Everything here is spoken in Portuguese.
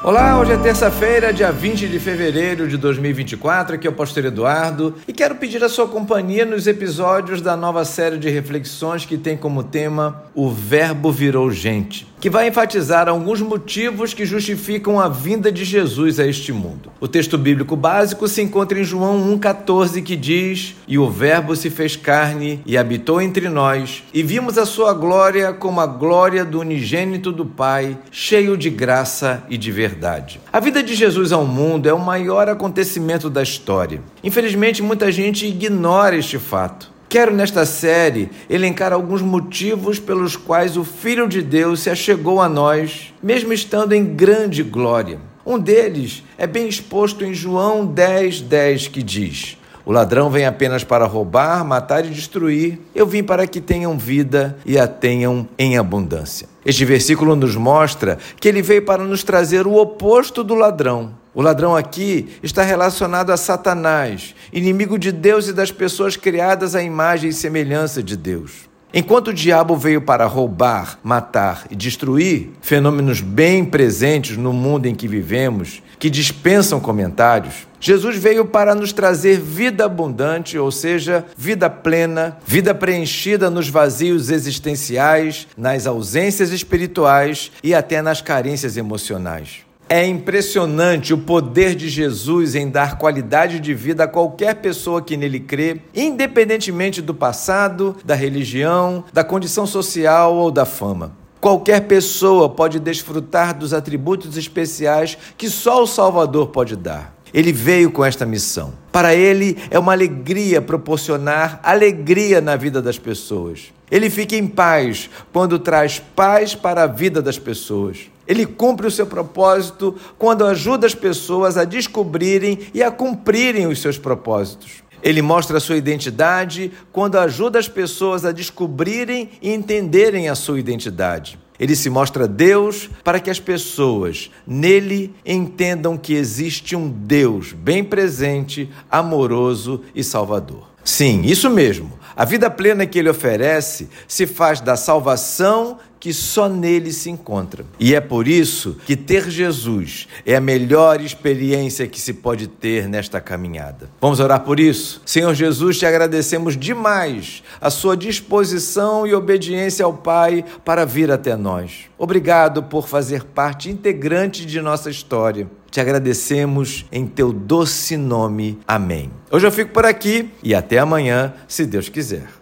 Olá, hoje é terça-feira, dia 20 de fevereiro de 2024. Aqui é o Pastor Eduardo e quero pedir a sua companhia nos episódios da nova série de reflexões que tem como tema O Verbo Virou Gente que vai enfatizar alguns motivos que justificam a vinda de Jesus a este mundo. O texto bíblico básico se encontra em João 1,14, que diz: E o Verbo se fez carne e habitou entre nós, e vimos a sua glória como a glória do unigênito do Pai, cheio de graça e de verdade. A vida de Jesus ao mundo é o maior acontecimento da história. Infelizmente, muita gente ignora este fato. Quero nesta série elencar alguns motivos pelos quais o Filho de Deus se achegou a nós, mesmo estando em grande glória. Um deles é bem exposto em João 10, 10, que diz: O ladrão vem apenas para roubar, matar e destruir. Eu vim para que tenham vida e a tenham em abundância. Este versículo nos mostra que ele veio para nos trazer o oposto do ladrão. O ladrão aqui está relacionado a Satanás, inimigo de Deus e das pessoas criadas à imagem e semelhança de Deus. Enquanto o diabo veio para roubar, matar e destruir, fenômenos bem presentes no mundo em que vivemos, que dispensam comentários, Jesus veio para nos trazer vida abundante, ou seja, vida plena, vida preenchida nos vazios existenciais, nas ausências espirituais e até nas carências emocionais. É impressionante o poder de Jesus em dar qualidade de vida a qualquer pessoa que nele crê, independentemente do passado, da religião, da condição social ou da fama. Qualquer pessoa pode desfrutar dos atributos especiais que só o Salvador pode dar. Ele veio com esta missão. Para ele é uma alegria proporcionar alegria na vida das pessoas. Ele fica em paz quando traz paz para a vida das pessoas. Ele cumpre o seu propósito quando ajuda as pessoas a descobrirem e a cumprirem os seus propósitos. Ele mostra a sua identidade quando ajuda as pessoas a descobrirem e entenderem a sua identidade. Ele se mostra Deus para que as pessoas nele entendam que existe um Deus bem presente, amoroso e salvador. Sim, isso mesmo. A vida plena que ele oferece se faz da salvação que só nele se encontra. E é por isso que ter Jesus é a melhor experiência que se pode ter nesta caminhada. Vamos orar por isso? Senhor Jesus, te agradecemos demais a sua disposição e obediência ao Pai para vir até nós. Obrigado por fazer parte integrante de nossa história. Te agradecemos em teu doce nome. Amém. Hoje eu fico por aqui e até amanhã, se Deus quiser.